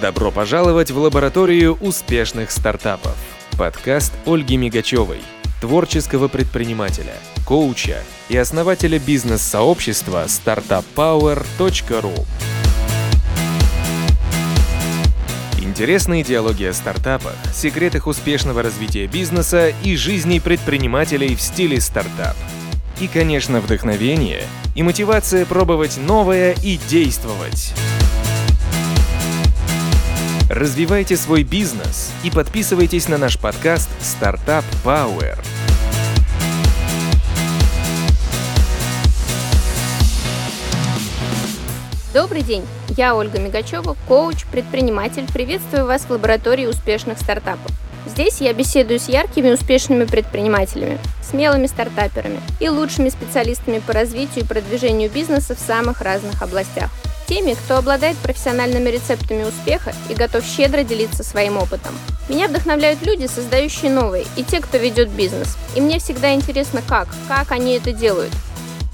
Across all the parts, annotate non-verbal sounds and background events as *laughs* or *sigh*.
Добро пожаловать в лабораторию успешных стартапов. Подкаст Ольги Мигачевой, творческого предпринимателя, коуча и основателя бизнес-сообщества startuppower.ru. Интересные диалоги о стартапах, секретах успешного развития бизнеса и жизни предпринимателей в стиле стартап. И, конечно, вдохновение и мотивация пробовать новое и действовать. Развивайте свой бизнес и подписывайтесь на наш подкаст Startup Power. Добрый день, я Ольга Мигачева, коуч, предприниматель. Приветствую вас в лаборатории успешных стартапов. Здесь я беседую с яркими успешными предпринимателями, смелыми стартаперами и лучшими специалистами по развитию и продвижению бизнеса в самых разных областях – теми, кто обладает профессиональными рецептами успеха и готов щедро делиться своим опытом. Меня вдохновляют люди, создающие новые, и те, кто ведет бизнес. И мне всегда интересно, как, как они это делают.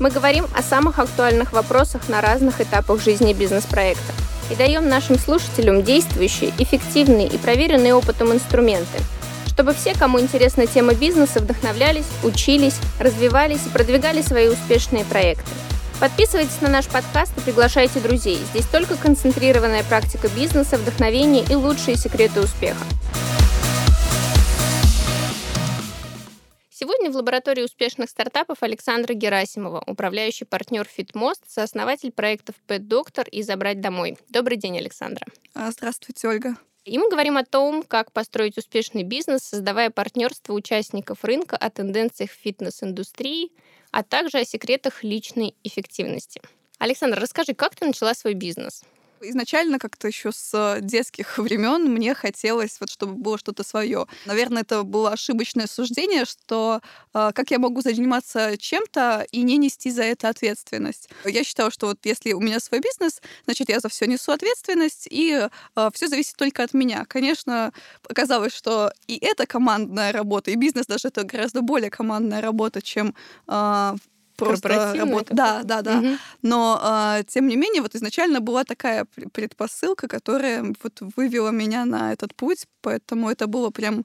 Мы говорим о самых актуальных вопросах на разных этапах жизни бизнес-проекта и даем нашим слушателям действующие, эффективные и проверенные опытом инструменты, чтобы все, кому интересна тема бизнеса, вдохновлялись, учились, развивались и продвигали свои успешные проекты. Подписывайтесь на наш подкаст и приглашайте друзей. Здесь только концентрированная практика бизнеса, вдохновение и лучшие секреты успеха. Сегодня в лаборатории успешных стартапов Александра Герасимова, управляющий партнер FitMost, сооснователь проектов Pet Doctor и «Забрать домой». Добрый день, Александра. А, здравствуйте, Ольга. И мы говорим о том, как построить успешный бизнес, создавая партнерство участников рынка о тенденциях фитнес-индустрии, а также о секретах личной эффективности. Александр, расскажи, как ты начала свой бизнес? Изначально как-то еще с детских *laughs* времен мне хотелось, вот, чтобы было что-то свое. Наверное, это было ошибочное суждение, что э, как я могу заниматься чем-то и не нести за это ответственность. Я считала, что вот если у меня свой бизнес, значит, я за все несу ответственность, и э, все зависит только от меня. Конечно, оказалось, что и это командная работа, и бизнес даже это гораздо более командная работа, чем э, просто работа. Да, да, да. Угу. Но а, тем не менее, вот изначально была такая предпосылка, которая вот вывела меня на этот путь, поэтому это было прям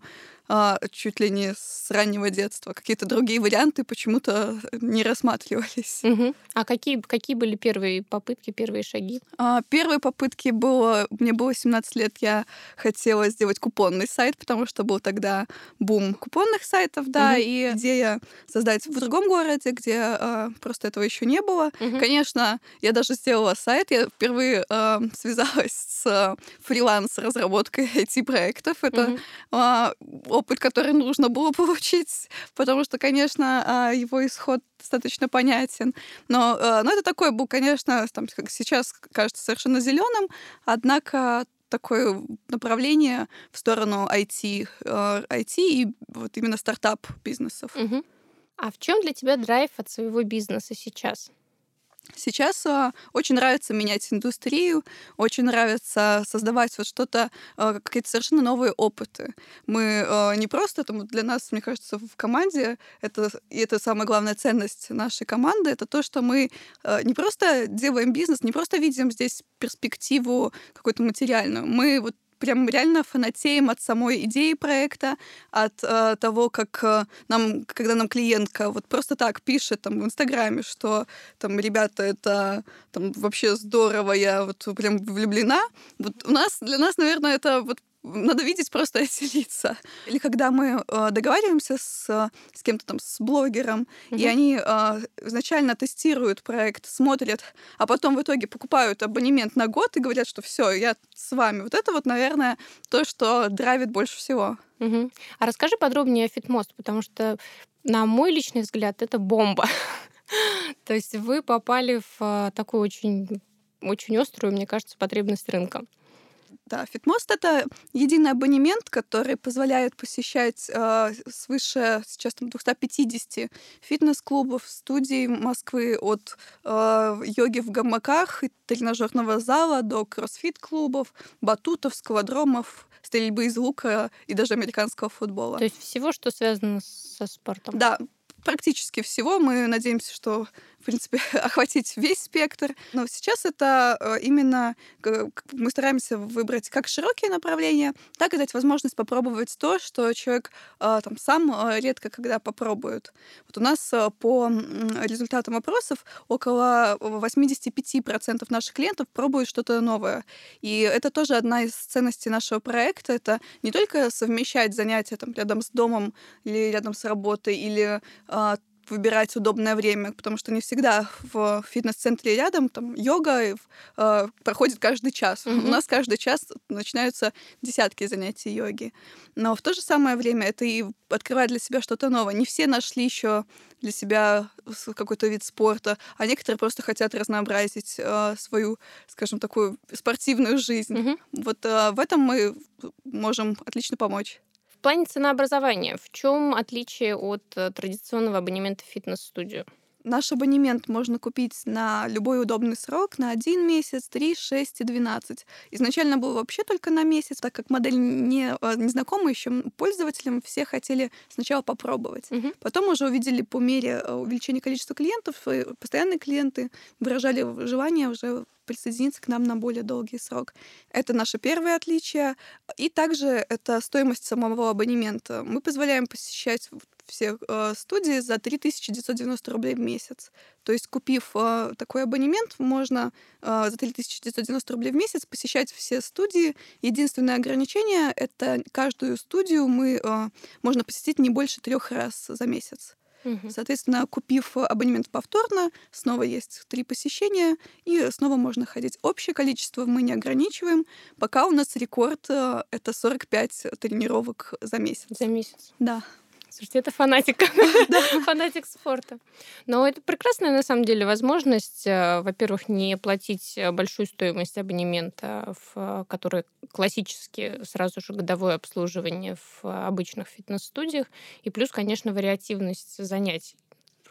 чуть ли не с раннего детства. Какие-то другие варианты почему-то не рассматривались. Угу. А какие, какие были первые попытки, первые шаги? А, первые попытки было... Мне было 17 лет, я хотела сделать купонный сайт, потому что был тогда бум купонных сайтов, да, угу. и идея создать в другом городе, где а, просто этого еще не было. Угу. Конечно, я даже сделала сайт, я впервые а, *laughs* связалась с фриланс-разработкой *laughs* IT-проектов. Это а, опыт, который нужно было *laughs* получить, потому что, конечно, а, его исход достаточно понятен. Но, а, но это такой был, конечно, там, как сейчас кажется совершенно зеленым, однако такое направление в сторону IT, IT а, и вот именно стартап бизнесов. Угу. А в чем для тебя драйв от своего бизнеса сейчас? Сейчас а, очень нравится менять индустрию, очень нравится создавать вот что-то, а, какие-то совершенно новые опыты. Мы а, не просто, там, для нас, мне кажется, в команде, это, и это самая главная ценность нашей команды, это то, что мы а, не просто делаем бизнес, не просто видим здесь перспективу какую-то материальную, мы вот прям реально фанатеем от самой идеи проекта, от э, того, как э, нам, когда нам клиентка вот просто так пишет там в Инстаграме, что там, ребята, это там вообще здорово, я вот прям влюблена. Вот у нас, для нас, наверное, это вот надо видеть просто *laughs* эти лица. Или когда мы э, договариваемся с, с кем-то там, с блогером, mm-hmm. и они э, изначально тестируют проект, смотрят, а потом в итоге покупают абонемент на год и говорят, что все, я с вами. Вот это вот, наверное, то, что драйвит больше всего. Угу. А расскажи подробнее о Фитмост, потому что, на мой личный взгляд, это бомба. *laughs* То есть вы попали в а, такую очень очень острую, мне кажется, потребность рынка. Да, Фитмост — это единый абонемент, который позволяет посещать э, свыше сейчас там 250 фитнес-клубов, студий Москвы от э, йоги в гамаках тренажерного зала до кроссфит-клубов, батутов, скалодромов, стрельбы из лука и даже американского футбола. То есть всего, что связано со спортом? Да, практически всего. Мы надеемся, что в принципе, *laughs* охватить весь спектр. Но сейчас это э, именно мы стараемся выбрать как широкие направления, так и дать возможность попробовать то, что человек э, там сам э, редко когда попробует. Вот у нас по результатам опросов около 85% наших клиентов пробуют что-то новое. И это тоже одна из ценностей нашего проекта. Это не только совмещать занятия там, рядом с домом или рядом с работой, или выбирать удобное время, потому что не всегда в фитнес-центре рядом там йога э, проходит каждый час. Mm-hmm. У нас каждый час начинаются десятки занятий йоги. Но в то же самое время это и открывает для себя что-то новое. Не все нашли еще для себя какой-то вид спорта, а некоторые просто хотят разнообразить э, свою, скажем, такую спортивную жизнь. Mm-hmm. Вот э, в этом мы можем отлично помочь. Плане ценообразования, в чем отличие от э, традиционного абонемента в фитнес-студию? Наш абонемент можно купить на любой удобный срок, на один месяц, три, шесть и двенадцать. Изначально был вообще только на месяц, так как модель не, э, не знакома еще пользователям, все хотели сначала попробовать. Угу. Потом уже увидели по мере э, увеличения количества клиентов, постоянные клиенты выражали желание уже присоединиться к нам на более долгий срок. Это наше первое отличие. И также это стоимость самого абонемента. Мы позволяем посещать все э, студии за 3990 рублей в месяц. То есть, купив э, такой абонемент, можно э, за 3990 рублей в месяц посещать все студии. Единственное ограничение — это каждую студию мы э, можно посетить не больше трех раз за месяц. Угу. Соответственно, купив абонемент повторно, снова есть три посещения, и снова можно ходить. Общее количество мы не ограничиваем. Пока у нас рекорд э, — это 45 тренировок за месяц. За месяц? Да. Слушайте, это фанатик. *laughs* *laughs* фанатик спорта. Но это прекрасная, на самом деле, возможность, э, во-первых, не платить э, большую стоимость абонемента, в который классически сразу же годовое обслуживание в обычных фитнес-студиях, и плюс, конечно, вариативность занятий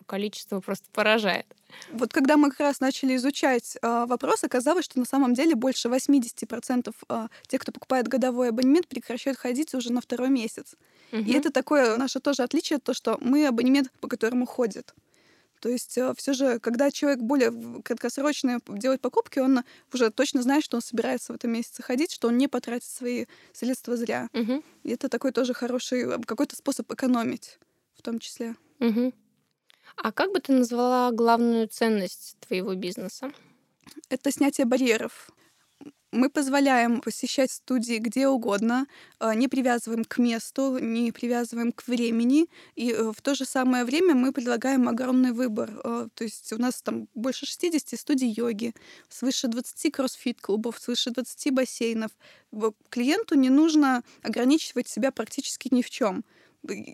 количество просто поражает. Вот когда мы как раз начали изучать э, вопрос, оказалось, что на самом деле больше 80% э, тех, кто покупает годовой абонемент, прекращают ходить уже на второй месяц. Угу. И это такое наше тоже отличие, то, что мы абонемент, по которому ходят. То есть э, все же, когда человек более краткосрочно делает покупки, он уже точно знает, что он собирается в этом месяце ходить, что он не потратит свои средства зря. Угу. И это такой тоже хороший какой-то способ экономить в том числе. Угу. А как бы ты назвала главную ценность твоего бизнеса? Это снятие барьеров. Мы позволяем посещать студии где угодно, а, не привязываем к месту, не привязываем к времени, и э, в то же самое время мы предлагаем огромный выбор. А, то есть у нас там больше 60 студий йоги, свыше 20 кроссфит-клубов, свыше 20 бассейнов. Клиенту не нужно ограничивать себя практически ни в чем.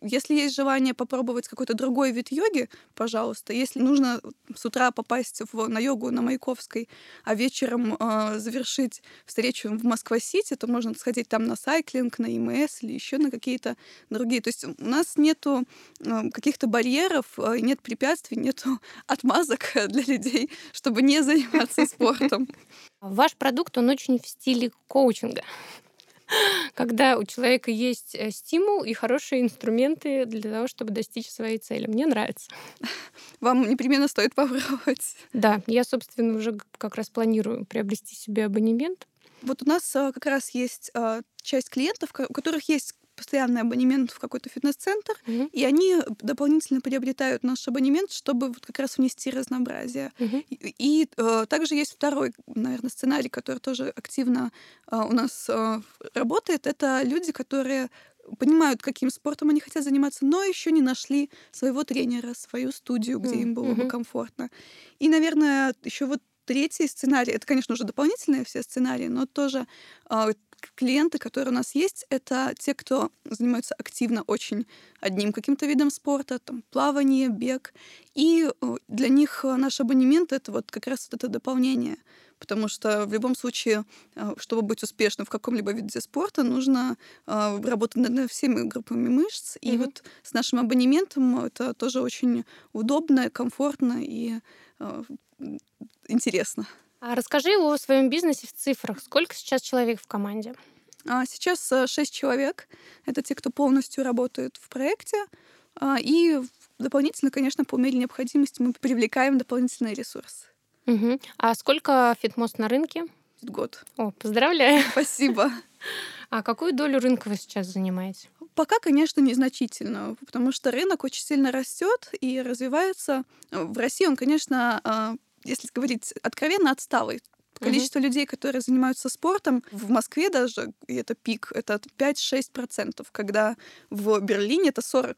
Если есть желание попробовать какой-то другой вид йоги, пожалуйста. Если нужно с утра попасть в, на йогу на Маяковской, а вечером э, завершить встречу в Москва-Сити, то можно сходить там на сайклинг, на ИМС или еще на какие-то другие. То есть у нас нету э, каких-то барьеров, э, нет препятствий, нету *laughs* отмазок *laughs* для людей, чтобы не заниматься спортом. Ваш продукт, он очень в стиле коучинга когда у человека есть э, стимул и хорошие инструменты для того, чтобы достичь своей цели. Мне нравится. Вам непременно стоит попробовать. Да, я, собственно, уже как раз планирую приобрести себе абонемент. Вот у нас э, как раз есть э, часть клиентов, у которых есть постоянный абонемент в какой-то фитнес-центр, mm-hmm. и они дополнительно приобретают наш абонемент, чтобы вот как раз внести разнообразие. Mm-hmm. И, и э, также есть второй, наверное, сценарий, который тоже активно э, у нас э, работает. Это люди, которые понимают, каким спортом они хотят заниматься, но еще не нашли своего тренера, свою студию, где mm-hmm. им было бы комфортно. И, наверное, еще вот третий сценарий, это, конечно, уже дополнительные все сценарии, но тоже э, клиенты, которые у нас есть, это те, кто занимаются активно очень одним каким-то видом спорта, там, плавание, бег. И э, для них наш абонемент — это вот как раз вот это дополнение. Потому что в любом случае, э, чтобы быть успешным в каком-либо виде спорта, нужно э, работать над всеми группами мышц. И mm-hmm. вот с нашим абонементом это тоже очень удобно, комфортно и интересно. А расскажи о своем бизнесе в цифрах. Сколько сейчас человек в команде? А сейчас э, шесть человек. Это те, кто полностью работает в проекте. А, и дополнительно, конечно, по мере необходимости мы привлекаем дополнительные ресурсы. Угу. А сколько фитмост на рынке? Год. О, поздравляю. *laughs* Спасибо. А какую долю рынка вы сейчас занимаете? Пока, конечно, незначительно, потому что рынок очень сильно растет и развивается. В России он, конечно, а, если говорить откровенно, отсталый. Количество угу. людей, которые занимаются спортом, в Москве даже, и это пик, это 5-6%, когда в Берлине это 40%.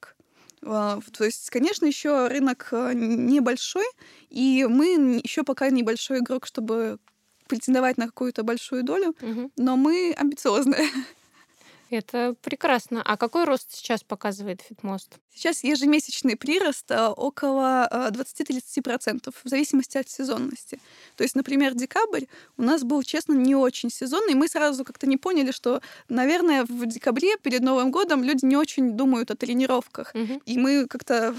А, то есть, конечно, еще рынок а, небольшой, и мы еще пока небольшой игрок, чтобы претендовать на какую-то большую долю, угу. но мы амбициозные. *laughs* Это прекрасно. А какой рост сейчас показывает Фитмост? Сейчас ежемесячный прирост э, около 20-30%, э, в зависимости от сезонности. То есть, например, декабрь у нас был, честно, не очень сезонный, мы сразу как-то не поняли, что, наверное, в декабре перед Новым годом люди не очень думают о тренировках. Угу. И мы как-то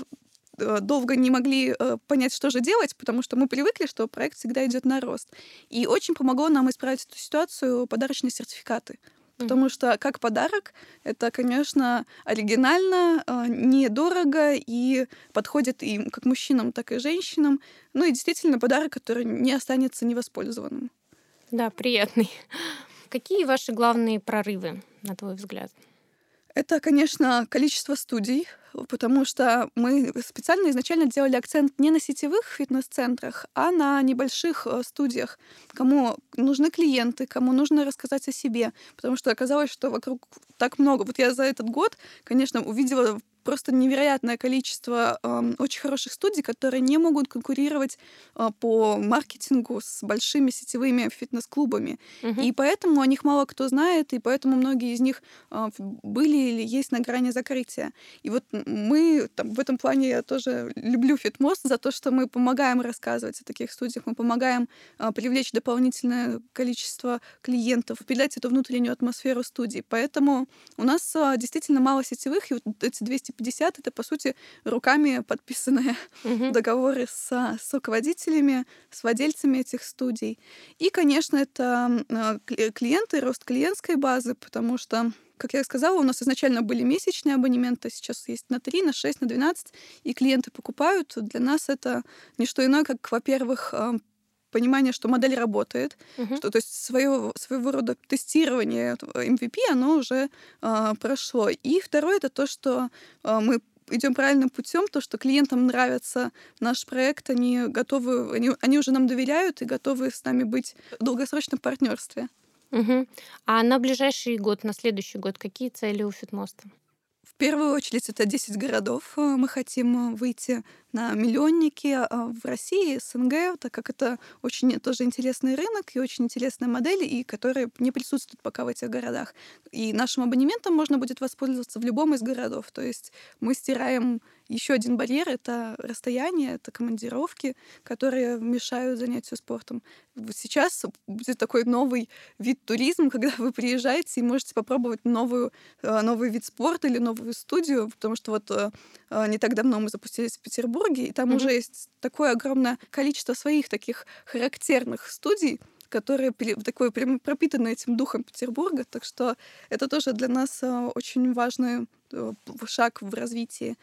э, долго не могли понять, что же делать, потому что мы привыкли, что проект всегда идет на рост. И очень помогло нам исправить эту ситуацию подарочные сертификаты. Потому что как подарок это, конечно, оригинально, а, недорого и подходит и как мужчинам, так и женщинам. Ну и действительно подарок, который не останется невоспользованным. Да, приятный. *laughs* Какие ваши главные прорывы, на твой взгляд? Это, конечно, количество студий, потому что мы специально изначально делали акцент не на сетевых фитнес-центрах, а на небольших э, студиях, кому нужны клиенты, кому нужно рассказать о себе, потому что оказалось, что вокруг так много. Вот я за этот год, конечно, увидела просто невероятное количество э, очень хороших студий, которые не могут конкурировать э, по маркетингу с большими сетевыми фитнес-клубами. Угу. И поэтому о них мало кто знает, и поэтому многие из них э, были или есть на грани закрытия. И вот мы там, в этом плане я тоже люблю Фитмост за то, что мы помогаем рассказывать о таких студиях, мы помогаем э, привлечь дополнительное количество клиентов, передать эту внутреннюю атмосферу студии. Поэтому у нас э, действительно мало сетевых, и вот эти 200 50 это, по сути, руками подписанные угу. договоры с, с руководителями, с владельцами этих студий. И, конечно, это а, клиенты, рост клиентской базы, потому что как я сказала, у нас изначально были месячные абонементы, сейчас есть на 3, на 6, на 12, и клиенты покупают. Для нас это не что иное, как, во-первых, а, понимание, что модель работает, uh-huh. что то есть своего, своего рода тестирование MVP, оно уже э, прошло. И второе это то, что э, мы идем правильным путем, то, что клиентам нравится наш проект, они готовы, они, они уже нам доверяют и готовы с нами быть в долгосрочном партнерстве. Угу. А на ближайший год, на следующий год, какие цели у Фитмоста? В первую очередь это 10 городов. Мы хотим выйти на миллионники а, в России, СНГ, так как это очень тоже интересный рынок и очень интересная модель, и которые не присутствуют пока в этих городах. И нашим абонементом можно будет воспользоваться в любом из городов. То есть мы стираем еще один барьер — это расстояние, это командировки, которые мешают занятию спортом. Сейчас будет такой новый вид туризма, *laughs* когда вы приезжаете и можете попробовать новую, а, новый вид спорта или новую студию, потому что вот а, не так давно мы запустились в Петербурге, и там mm-hmm. уже есть такое огромное количество своих таких характерных студий, которые такой прям пропитаны этим духом Петербурга, так что это тоже для нас э, очень важный э, шаг в развитии.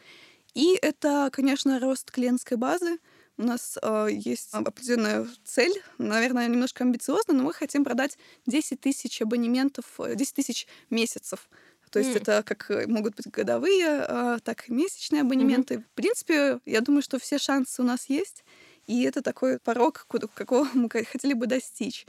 И это, конечно, рост клиентской базы. У нас э, есть определенная цель, наверное, немножко амбициозная, но мы хотим продать 10 тысяч абонементов, 10 тысяч месяцев то есть mm. это как э, могут быть годовые, а, так и месячные абонементы. Mm-hmm. В принципе, я думаю, что все шансы у нас есть, и это такой порог, какого *laughs* мы хотели бы достичь.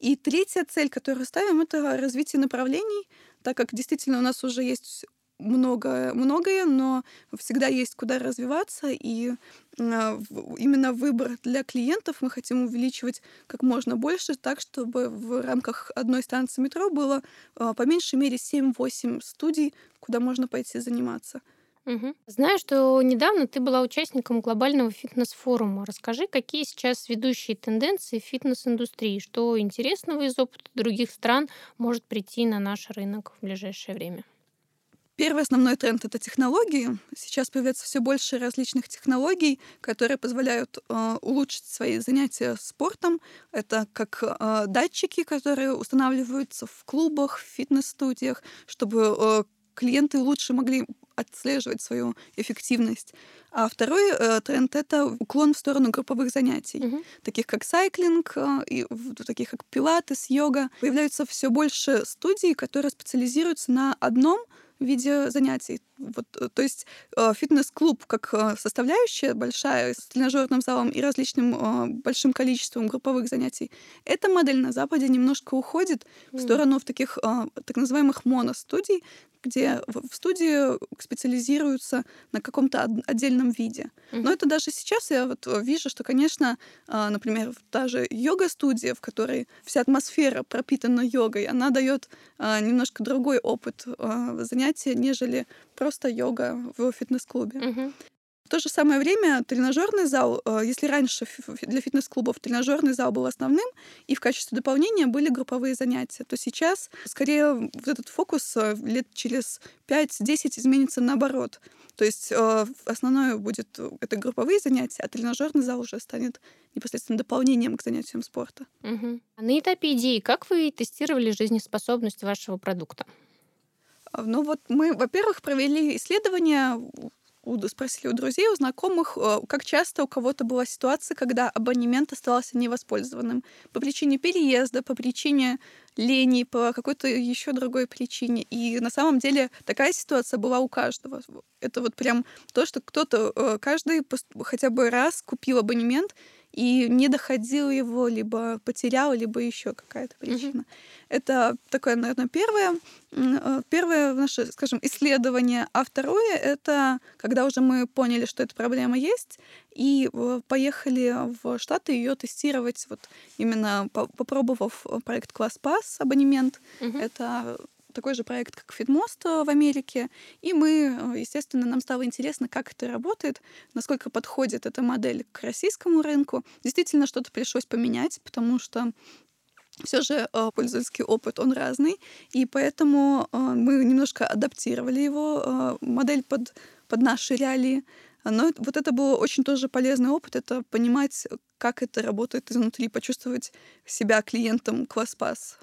И третья цель, которую ставим, это развитие направлений, так как действительно у нас уже есть многое, многое, но всегда есть куда развиваться, и а, именно выбор для клиентов мы хотим увеличивать как можно больше, так, чтобы в рамках одной станции метро было а, по меньшей мере 7-8 студий, куда можно пойти заниматься. Угу. Знаю, что недавно ты была участником глобального фитнес-форума. Расскажи, какие сейчас ведущие тенденции в фитнес-индустрии, что интересного из опыта других стран может прийти на наш рынок в ближайшее время? Первый основной тренд — это технологии. Сейчас появляется все больше различных технологий, которые позволяют э, улучшить свои занятия спортом. Это как э, датчики, которые устанавливаются в клубах, в фитнес-студиях, чтобы э, клиенты лучше могли отслеживать свою эффективность. А второй э, тренд — это уклон в сторону групповых занятий, Мгм. таких как сайклинг, э, и таких как пилатес, йога. Появляются все больше студий, которые специализируются на одном виде занятий. Вот, э, то есть э, фитнес-клуб как э, составляющая большая с тренажерным залом и различным э, большим количеством групповых занятий. Эта модель на Западе немножко уходит в сторону в таких э, так называемых моностудий, где в студии специализируются на каком-то отдельном виде. Но это даже сейчас я вот э, вижу, что, конечно, а, например, та же йога-студия, в которой вся атмосфера пропитана йогой, она дает а, немножко другой опыт а, занятия, нежели просто йога в фитнес-клубе. Мгм. То же самое время тренажерный зал, э, если раньше для фитнес-клубов тренажерный зал был основным, и в качестве дополнения были групповые занятия, то сейчас скорее вот этот фокус э, лет через 5-10 изменится наоборот. То есть э, основное будет это групповые занятия, а тренажерный зал уже станет непосредственно дополнением к занятиям спорта. Мгм. А На этапе идеи, как вы тестировали жизнеспособность вашего продукта? А, Ну вот мы, во-первых, провели исследования, у- спросили у друзей, у знакомых, э, как часто у кого-то была ситуация, когда абонемент оставался невоспользованным по причине переезда, по причине лени, по какой-то еще другой причине. И на самом деле такая ситуация была у каждого. Это вот прям то, что кто-то, э, каждый хотя бы раз купил абонемент и не доходил его, либо потерял, либо еще какая-то причина. Это такое, наверное, первое, э, первое наше, скажем, исследование. А второе — это когда уже мы поняли, что эта проблема есть, и э, поехали в Штаты ее тестировать, вот именно по- попробовав э, проект ClassPass, абонемент. Мгм. Это такой же проект, как Фидмост в Америке. И мы, э, естественно, нам стало интересно, как это работает, насколько подходит эта модель к российскому рынку. Действительно, что-то пришлось поменять, потому что все же э, пользовательский опыт, он разный, и поэтому э, мы немножко адаптировали его, э, модель под, под наши реалии. Но вот это был очень тоже полезный опыт, это понимать, как это работает изнутри, почувствовать себя клиентом ClassPass.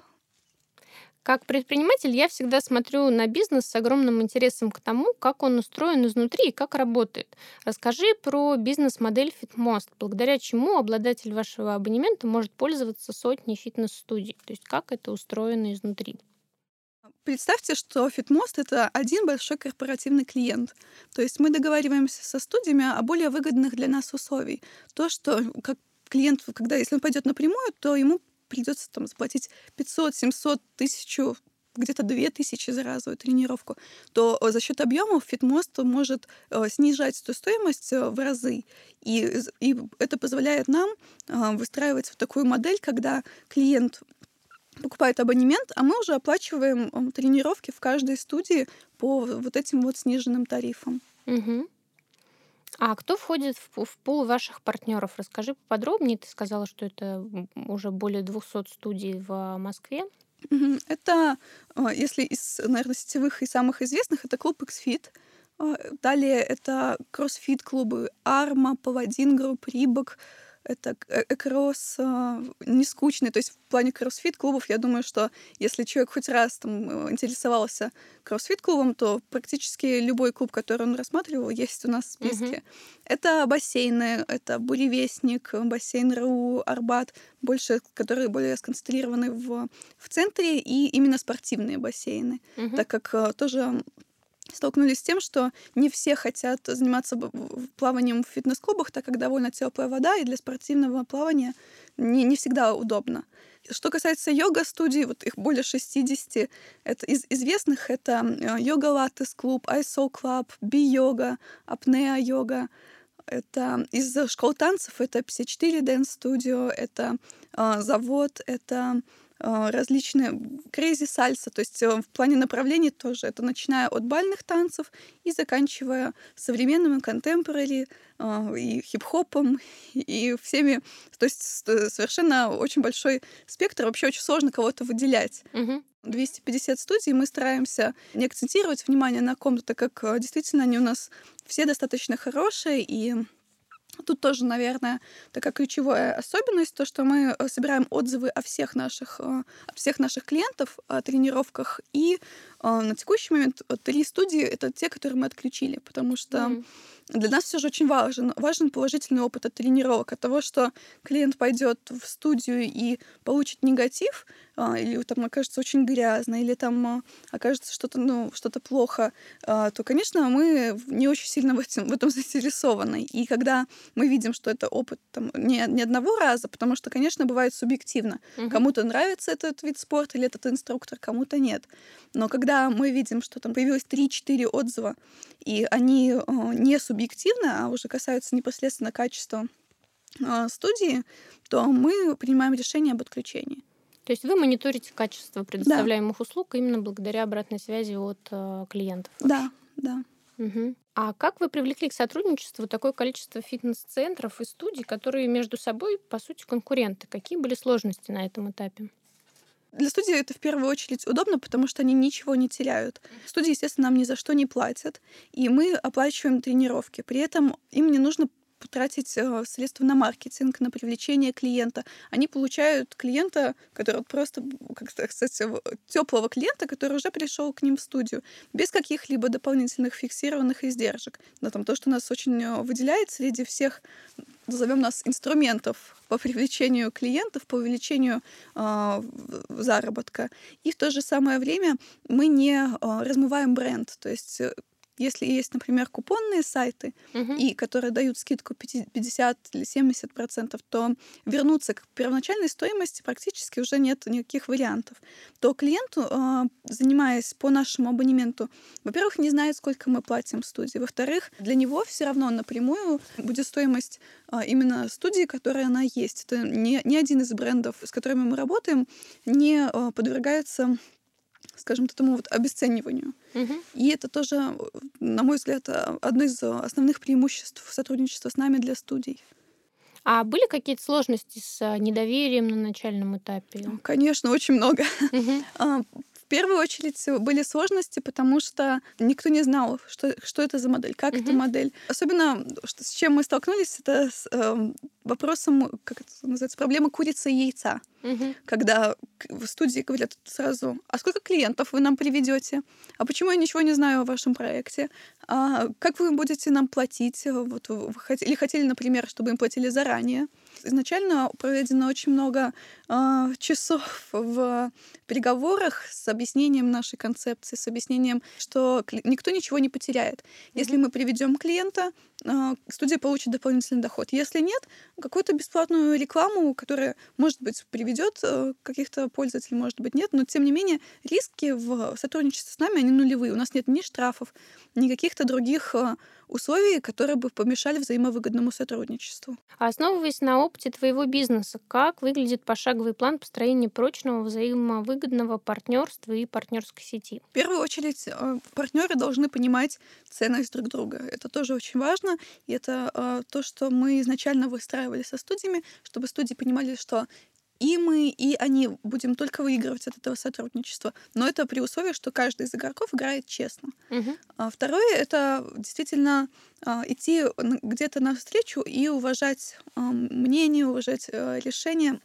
Как предприниматель я всегда смотрю на бизнес с огромным интересом к тому, как он устроен изнутри и как работает. Расскажи про бизнес-модель FitMost, благодаря чему обладатель вашего абонемента может пользоваться сотней фитнес-студий. То есть как это устроено изнутри. Представьте, что Фитмост — это один большой корпоративный клиент. То есть мы договариваемся со студиями о более выгодных для нас условий. То, что как клиент, когда если он пойдет напрямую, то ему придется там заплатить 500, 700, тысячу где-то 2000 за разовую тренировку, то э, за счет объемов Фитмост может э, снижать эту стоимость э, в разы. И, и это позволяет нам выстраивать вот такую модель, когда клиент покупает абонемент, а мы уже оплачиваем тренировки в каждой студии по вот этим вот сниженным тарифам. Мгм. А кто входит в, в пул ваших партнеров? Расскажи поподробнее. Ты сказала, что это уже более 200 студий в Москве. Это, э, если из, наверное, сетевых и самых известных, это клуб XFIT. Э, Далее это кроссфит-клубы Арма, Paladin Group, Reebok, это э- Экрос, э, нескучный. То есть в плане кроссфит-клубов я думаю, что если человек хоть раз там э, интересовался кроссфит-клубом, то практически любой клуб, который он рассматривал, есть у нас в списке. Это бассейны, это Буревестник, бассейн РУ, Арбат, больше, которые более сконцентрированы в, в центре, и именно спортивные бассейны, Мгм. так как э, тоже столкнулись с тем, что не все хотят заниматься плаванием в фитнес-клубах, так как довольно теплая вода, и для спортивного плавания не, не всегда удобно. Что касается йога-студий, вот их более 60, это из известных это э, йога латес клуб, ISO клуб, би-йога, апнеа йога. Это из школ танцев это 54 Dance Studio, это э, завод, это различные crazy сальса, то есть э, в плане направлений тоже это начиная от бальных танцев и заканчивая современным и контемпорари, э, и хип-хопом, *laughs* и всеми, то есть с- совершенно очень большой спектр, вообще очень сложно кого-то выделять. Мгм. 250 студий, мы стараемся не акцентировать внимание на ком-то, так как э, действительно они у нас все достаточно хорошие, и Тут тоже, наверное, такая ключевая особенность, то, что мы э, собираем отзывы о всех наших, о всех наших клиентов о тренировках, и на текущий момент три студии — это те, которые мы отключили, потому что mm-hmm для нас все же очень важен. Важен положительный опыт от тренировок, от того, что клиент пойдет в студию и получит негатив, а, или там окажется очень грязно, или там а, окажется что-то ну, что плохо, а, то, конечно, мы не очень сильно в этом, в этом заинтересованы. И когда мы видим, что это опыт там, не, не одного раза, потому что, конечно, бывает субъективно. Угу. Кому-то нравится этот вид спорта или этот инструктор, кому-то нет. Но когда мы видим, что там появилось 3-4 отзыва, и они не субъективны, а уже касаются непосредственно качества студии, то мы принимаем решение об отключении. То есть вы мониторите качество предоставляемых да. услуг именно благодаря обратной связи от э, клиентов? Да, да. Угу. А как вы привлекли к сотрудничеству такое количество фитнес-центров и студий, которые между собой, по сути, конкуренты? Какие были сложности на этом этапе? Для студии это в первую очередь удобно, потому что они ничего не теряют. Студии, естественно, нам ни за что не платят, и мы оплачиваем тренировки. При этом им не нужно потратить э, средства на маркетинг, на привлечение клиента. Они получают клиента, который просто, как сказать, теплого клиента, который уже пришел к ним в студию, без каких-либо дополнительных фиксированных издержек. Да, там то, что нас очень э, выделяет среди всех, назовем нас, инструментов по привлечению клиентов, по увеличению э, заработка. И в то же самое время мы не э, размываем бренд. То есть э, если есть, например, купонные сайты, угу. и которые дают скидку 50 или 70 процентов, то вернуться к первоначальной стоимости практически уже нет никаких вариантов. То клиенту, а, занимаясь по нашему абонементу, во-первых, не знает, сколько мы платим студии. Во-вторых, для него все равно напрямую будет стоимость а, именно студии, которая она есть. Это ни, ни один из брендов, с которыми мы работаем, не а, подвергается скажем, этому вот обесцениванию. Угу. И это тоже, на мой взгляд, одно из основных преимуществ сотрудничества с нами для студий. А были какие-то сложности с недоверием на начальном этапе? Конечно, очень много. Угу. В первую очередь были сложности, потому что никто не знал, что, что это за модель, как угу. эта модель. Особенно, что, с чем мы столкнулись, это с э, вопросом, как это называется, проблема курицы и яйца. Угу. Когда в студии говорят сразу, а сколько клиентов вы нам приведете? А почему я ничего не знаю о вашем проекте? А как вы будете нам платить? Вот вы хотели, или хотели, например, чтобы им платили заранее? Изначально проведено очень много э, часов в переговорах с объяснением нашей концепции, с объяснением, что никто ничего не потеряет. Если мы приведем клиента, э, студия получит дополнительный доход. Если нет, какую-то бесплатную рекламу, которая, может быть, приведет э, каких-то пользователей, может быть, нет, но тем не менее риски в сотрудничестве с нами, они нулевые. У нас нет ни штрафов, ни каких-то других э, условий, которые бы помешали взаимовыгодному сотрудничеству. А основываясь на опыте твоего бизнеса, как выглядит пошаговый план построения прочного взаимовыгодного партнерства и партнерской сети? В первую очередь, э, партнеры должны понимать ценность друг друга. Это тоже очень важно. И это э, то, что мы изначально выстраивали со студиями, чтобы студии понимали, что и мы, и они будем только выигрывать от этого сотрудничества. Но это при условии, что каждый из игроков играет честно. Угу. А второе — это действительно а, идти где-то навстречу и уважать а, мнение, уважать а, решения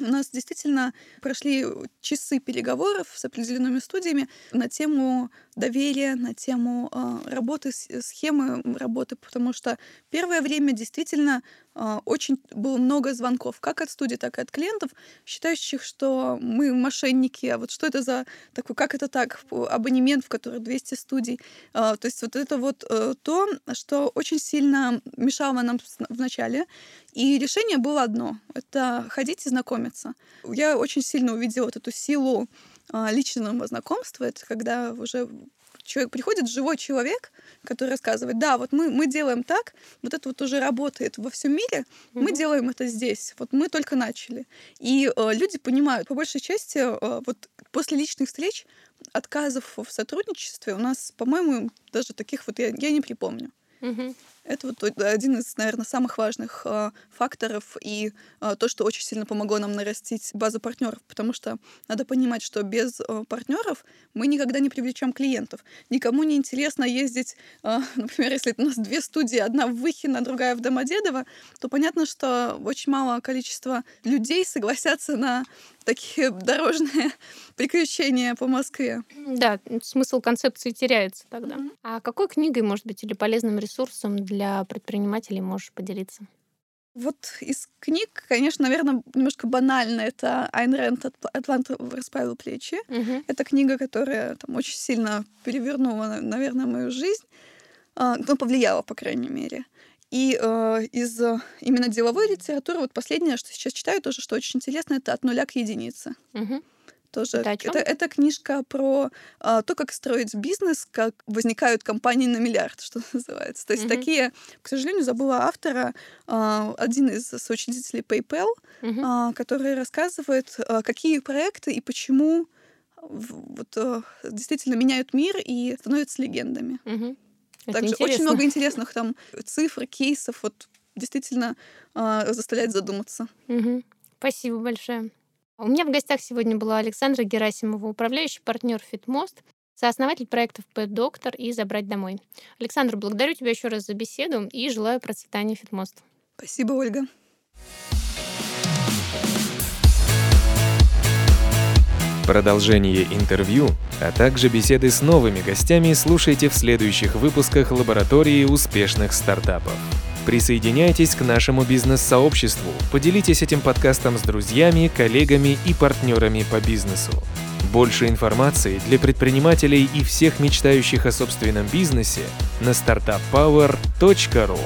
у нас действительно прошли часы переговоров с определенными студиями на тему доверия, на тему э, работы, схемы работы, потому что первое время действительно очень было много звонков, как от студий, так и от клиентов, считающих, что мы мошенники, а вот что это за такой, как это так, абонемент, в который 200 студий. Э, то есть вот это вот э, то, что очень сильно мешало нам в начале. И решение было одно — это ходить и знакомиться. Я очень сильно увидела вот эту силу а, личного знакомства. Это когда уже человек, приходит живой человек, который рассказывает, да, вот мы, мы делаем так, вот это вот уже работает во всем мире, mm-hmm. мы делаем это здесь, вот мы только начали. И э, люди понимают, по большей части, э, вот после личных встреч отказов в сотрудничестве у нас, по-моему, даже таких вот я, я не припомню. Угу. Это вот один из, наверное, самых важных э, факторов и э, то, что очень сильно помогло нам нарастить базу партнеров, потому что надо понимать, что без э, партнеров мы никогда не привлечем клиентов. Никому не интересно ездить, э, *laughs* например, если у нас две студии, одна в Выхино, другая в Домодедово, то понятно, что очень мало количество людей согласятся на такие дорожные *laughs* приключения по Москве. Да, смысл концепции теряется тогда. Mm-hmm. А какой книгой, может быть, или полезным ресурсом для предпринимателей можешь поделиться? Вот из книг, конечно, наверное, немножко банально. Это Айн Рэнд «Атланта расправил плечи». Угу. Это книга, которая там очень сильно перевернула, наверное, мою жизнь. А, ну, повлияла, по крайней мере. И э, из э, именно деловой литературы, вот последнее, что сейчас читаю, тоже, что очень интересно, это «От нуля к единице». Угу. Тоже. Это, это, это книжка про э, то, как строить бизнес, как возникают компании на миллиард, *laughs* что называется. То есть угу. такие, к сожалению, забыла автора, э, один из соучредителей PayPal, угу. э, который рассказывает, э, какие проекты и почему вот, э, действительно меняют мир и становятся легендами. Угу. Также интересно. очень много интересных там цифр, кейсов, вот действительно э, заставляет задуматься. Угу. Спасибо большое. У меня в гостях сегодня была Александра Герасимова, управляющий партнер Фитмост, сооснователь проектов Pet Доктор и «Забрать домой». Александр, благодарю тебя еще раз за беседу и желаю процветания Фитмост. Спасибо, Ольга. Продолжение интервью, а также беседы с новыми гостями слушайте в следующих выпусках лаборатории успешных стартапов. Присоединяйтесь к нашему бизнес-сообществу, поделитесь этим подкастом с друзьями, коллегами и партнерами по бизнесу. Больше информации для предпринимателей и всех мечтающих о собственном бизнесе на startuppower.ru.